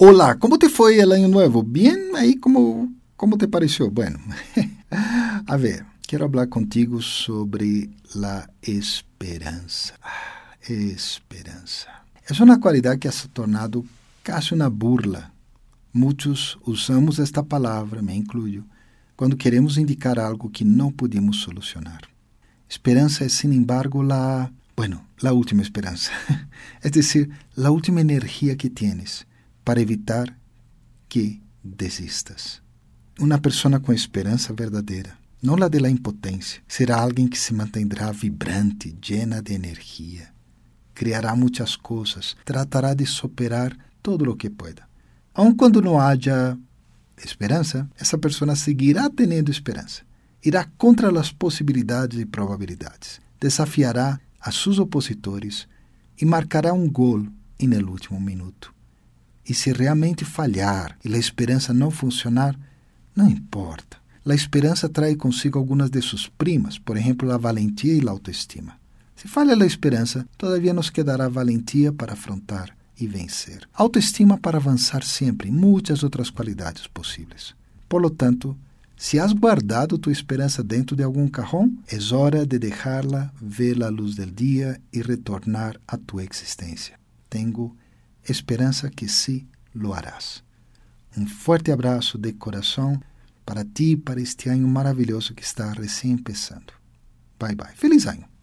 Olá, como te foi el año nuevo? Bien, aí como, como te pareceu? Bueno, a ver, quero falar contigo sobre a esperança. Esperança. É uma qualidade que se tornado quase uma burla. Muitos usamos esta palavra, me incluyo, quando queremos indicar algo que não podemos solucionar. Esperança é, sin embargo, la, bueno, la última esperança. es decir, la última energia que tienes para evitar que desistas. Uma pessoa com esperança verdadeira, não la de la impotência, será alguém que se mantendrá vibrante, llena de energia. Criará muitas coisas, tratará de superar todo o que pueda. Aun quando não haja esperança, essa pessoa seguirá tendo esperança irá contra as possibilidades e probabilidades, desafiará a seus opositores e marcará um gol no último minuto. E se realmente falhar e a esperança não funcionar, não importa. A esperança traz consigo algumas de suas primas, por exemplo, a valentia e a autoestima. Se falha a esperança, todavia nos quedará valentia para afrontar e vencer. Autoestima para avançar sempre, e muitas outras qualidades possíveis. Por lo tanto, se has guardado tu esperança dentro de algum cajón, é hora de deixá-la ver a luz del dia e retornar a tu existência. Tenho esperança que sí lo harás. Um forte abraço de coração para ti e para este ano maravilhoso que está recém começando. Bye bye. Feliz ano!